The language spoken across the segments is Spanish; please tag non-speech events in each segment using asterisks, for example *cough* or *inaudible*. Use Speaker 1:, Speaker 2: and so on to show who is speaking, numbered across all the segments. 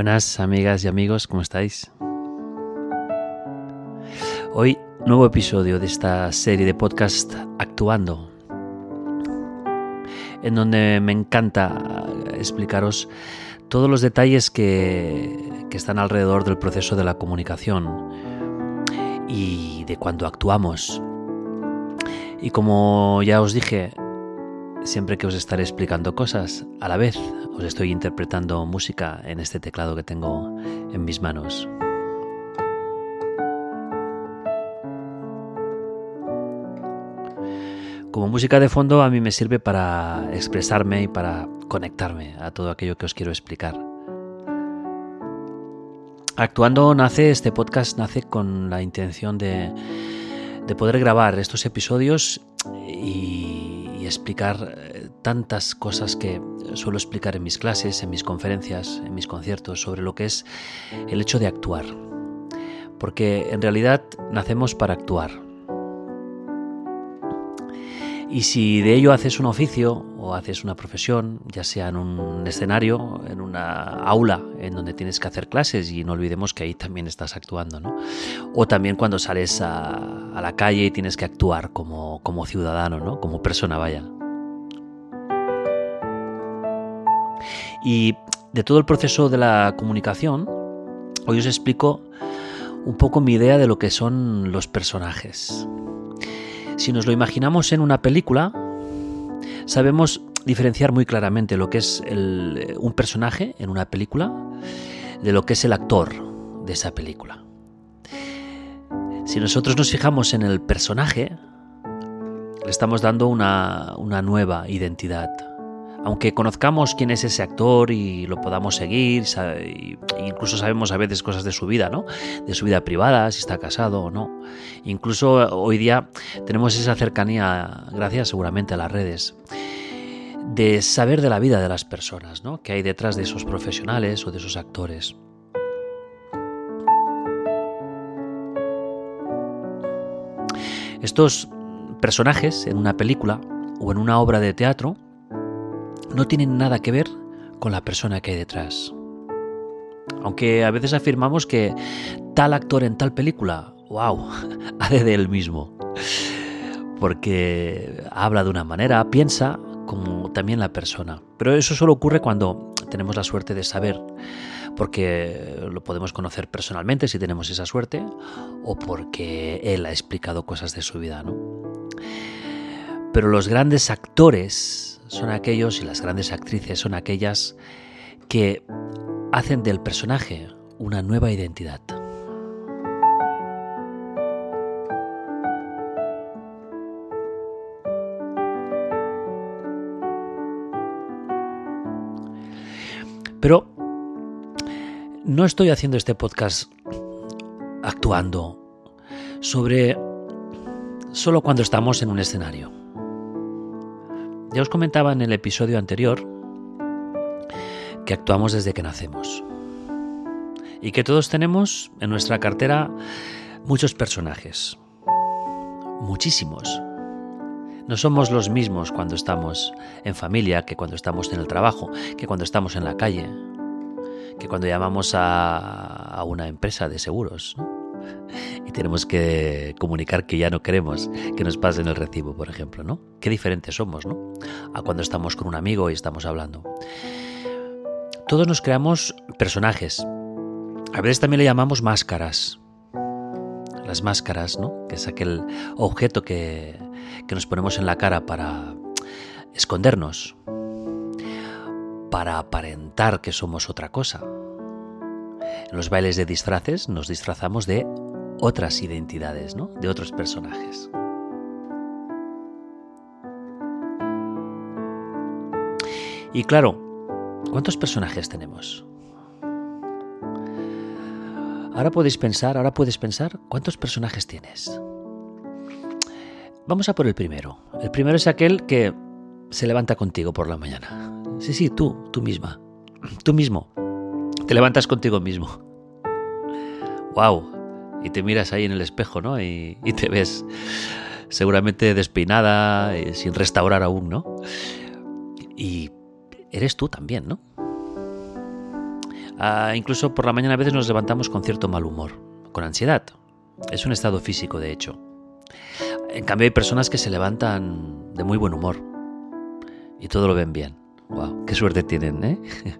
Speaker 1: Buenas amigas y amigos, ¿cómo estáis? Hoy, nuevo episodio de esta serie de podcast Actuando, en donde me encanta explicaros todos los detalles que, que están alrededor del proceso de la comunicación y de cuando actuamos. Y como ya os dije, siempre que os estaré explicando cosas, a la vez os estoy interpretando música en este teclado que tengo en mis manos. Como música de fondo a mí me sirve para expresarme y para conectarme a todo aquello que os quiero explicar. Actuando nace, este podcast nace con la intención de, de poder grabar estos episodios y, explicar eh, tantas cosas que suelo explicar en mis clases, en mis conferencias, en mis conciertos, sobre lo que es el hecho de actuar. Porque en realidad nacemos para actuar. Y si de ello haces un oficio o haces una profesión, ya sea en un escenario, en una aula en donde tienes que hacer clases, y no olvidemos que ahí también estás actuando, ¿no? O también cuando sales a, la calle y tienes que actuar como, como ciudadano, ¿no? Como persona, vaya. Y de todo el proceso de la comunicación, hoy os explico un poco mi idea de lo que son los personajes. Si nos lo imaginamos en una película, sabemos diferenciar muy claramente lo que es el, un personaje en una película de lo que es el actor de esa película. Si nosotros nos fijamos en el personaje, le estamos dando una, una nueva identidad, aunque conozcamos quién es ese actor y lo podamos seguir, incluso sabemos a veces cosas de su vida, ¿no? De su vida privada, si está casado o no. Incluso hoy día tenemos esa cercanía, gracias seguramente a las redes, de saber de la vida de las personas, ¿no? Que hay detrás de esos profesionales o de esos actores. Estos personajes en una película o en una obra de teatro no tienen nada que ver con la persona que hay detrás. Aunque a veces afirmamos que tal actor en tal película, wow, *laughs* hace de él mismo. Porque habla de una manera, piensa como también la persona. Pero eso solo ocurre cuando tenemos la suerte de saber, porque lo podemos conocer personalmente si tenemos esa suerte, o porque él ha explicado cosas de su vida, ¿no? Pero los grandes actores son aquellos y las grandes actrices son aquellas que hacen del personaje una nueva identidad. Pero no estoy haciendo este podcast actuando sobre solo cuando estamos en un escenario. Ya os comentaba en el episodio anterior que actuamos desde que nacemos y que todos tenemos en nuestra cartera muchos personajes, muchísimos. No somos los mismos cuando estamos en familia, que cuando estamos en el trabajo, que cuando estamos en la calle, que cuando llamamos a, una empresa de seguros y tenemos que comunicar que ya no queremos que nos pasen el recibo, por ejemplo, ¿no? Qué diferentes somos, ¿no? A cuando estamos con un amigo y estamos hablando. Todos nos creamos personajes. A veces también le llamamos máscaras. Las máscaras, ¿no? Que es aquel objeto que, que nos ponemos en la cara para escondernos, para aparentar que somos otra cosa. En los bailes de disfraces nos disfrazamos de otras identidades, ¿no? De otros personajes. Y claro, ¿cuántos personajes tenemos? Ahora podéis pensar, ahora puedes pensar, ¿cuántos personajes tienes? Vamos a por el primero. El primero es aquel que se levanta contigo por la mañana. Sí, sí, tú, tú misma. Tú mismo. Te levantas contigo mismo. ¡Wow! y te miras ahí en el espejo, ¿no? Y, te ves seguramente despeinada, eh, sin restaurar aún, ¿no? Y eres tú también, ¿no? Ah, incluso por la mañana a veces nos levantamos con cierto mal humor, con ansiedad. Es un estado físico, de hecho. En cambio hay personas que se levantan de muy buen humor y todo lo ven bien. ¡Wow! ¡Qué suerte tienen, eh! *laughs*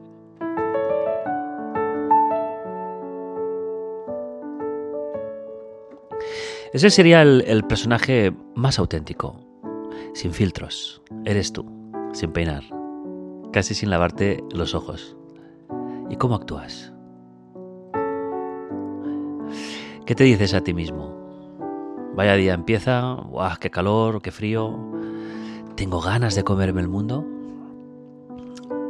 Speaker 1: Ese sería el, personaje más auténtico, sin filtros. Eres tú, sin peinar, casi sin lavarte los ojos. ¿Y cómo actúas? ¿Qué te dices a ti mismo? Vaya día empieza, ¡guau! ¡Qué calor, qué frío! ¿Tengo ganas de comerme el mundo?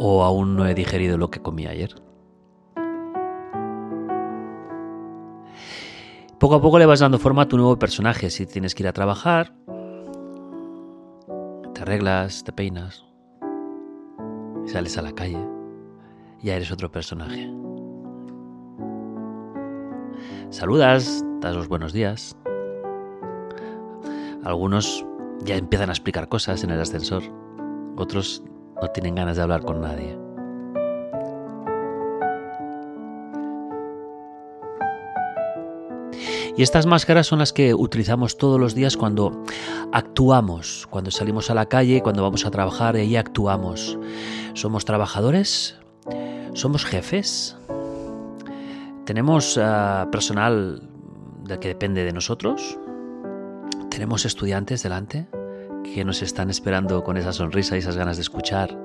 Speaker 1: ¿O aún no he digerido lo que comí ayer? Poco a poco le vas dando forma a tu nuevo personaje. Si tienes que ir a trabajar, te arreglas, te peinas, sales a la calle, ya eres otro personaje. Saludas, das los buenos días. Algunos ya empiezan a explicar cosas en el ascensor, otros no tienen ganas de hablar con nadie. Y estas máscaras son las que utilizamos todos los días cuando actuamos, cuando salimos a la calle, cuando vamos a trabajar, y ahí actuamos. ¿Somos trabajadores? ¿Somos jefes? ¿Tenemos ah, personal del que depende de nosotros? ¿Tenemos estudiantes delante que nos están esperando con esa sonrisa y esas ganas de escuchar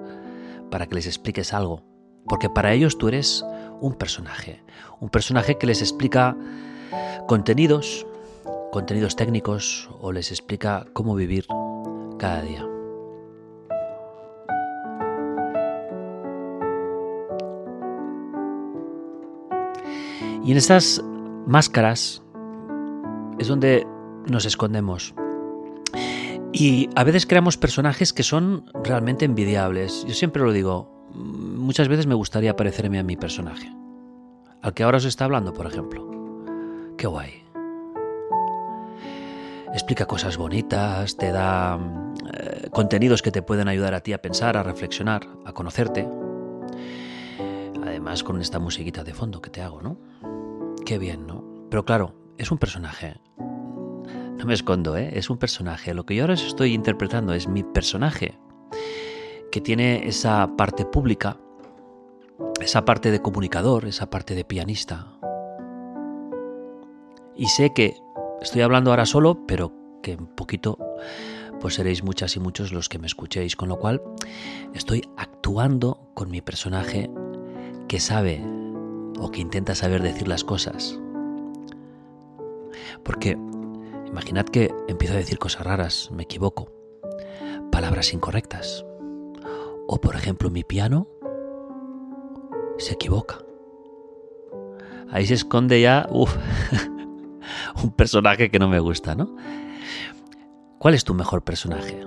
Speaker 1: para que les expliques algo? Porque para ellos tú eres un personaje, un personaje que les explica contenidos, contenidos técnicos o les explica cómo vivir cada día. Y en estas máscaras es donde nos escondemos. Y a veces creamos personajes que son realmente envidiables. Yo siempre lo digo, muchas veces me gustaría parecerme a mi personaje. Al que ahora os está hablando, por ejemplo. Qué guay. Explica cosas bonitas, te da eh, contenidos que te pueden ayudar a ti a pensar, a reflexionar, a conocerte. Además con esta musiquita de fondo que te hago, ¿no? Qué bien, ¿no? Pero claro, es un personaje. No me escondo, ¿eh? Es un personaje. Lo que yo ahora estoy interpretando es mi personaje, que tiene esa parte pública, esa parte de comunicador, esa parte de pianista, y sé que estoy hablando ahora solo, pero que en poquito pues seréis muchas y muchos los que me escuchéis, con lo cual estoy actuando con mi personaje que sabe o que intenta saber decir las cosas. Porque imaginad que empiezo a decir cosas raras, me equivoco, palabras incorrectas. O por ejemplo mi piano se equivoca. Ahí se esconde ya, *laughs* un personaje que no me gusta, ¿no? ¿Cuál es tu mejor personaje?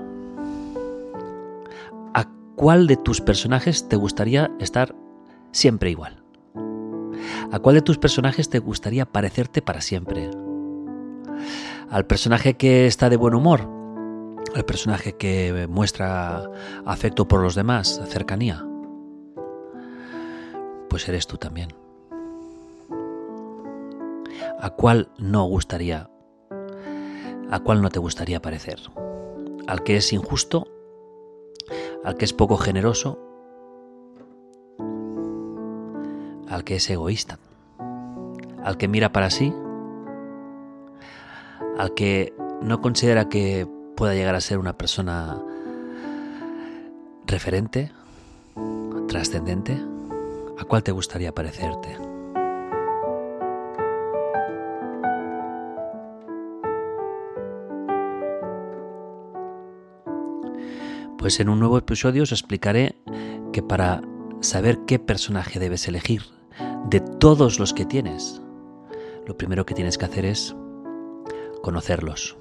Speaker 1: ¿A cuál de tus personajes te gustaría estar siempre igual? ¿A cuál de tus personajes te gustaría parecerte para siempre? ¿Al personaje que está de buen humor? ¿Al personaje que muestra afecto por los demás, cercanía? Pues eres tú también. ¿A cuál no gustaría? ¿A cuál no te gustaría parecer? ¿Al que es injusto? ¿Al que es poco generoso? ¿Al que es egoísta? ¿Al que mira para sí? ¿Al que no considera que pueda llegar a ser una persona referente, trascendente? ¿A cuál te gustaría parecerte? Pues en un nuevo episodio os explicaré que para saber qué personaje debes elegir de todos los que tienes, lo primero que tienes que hacer es conocerlos.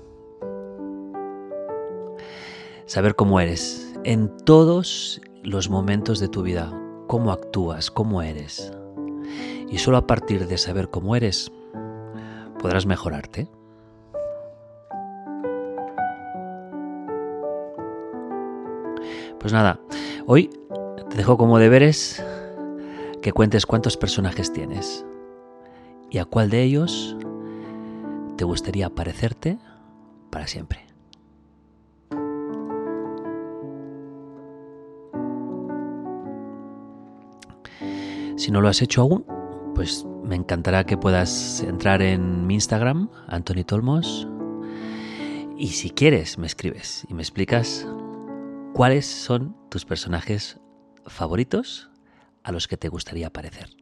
Speaker 1: Saber cómo eres en todos los momentos de tu vida, cómo actúas, cómo eres. Y solo a partir de saber cómo eres, podrás mejorarte. Pues nada, hoy te dejo como deberes que cuentes cuántos personajes tienes y a cuál de ellos te gustaría parecerte para siempre. Si no lo has hecho aún, pues me encantará que puedas entrar en mi Instagram, Anthony Tolmos, y si quieres me escribes y me explicas cuáles son tus personajes favoritos a los que te gustaría parecer.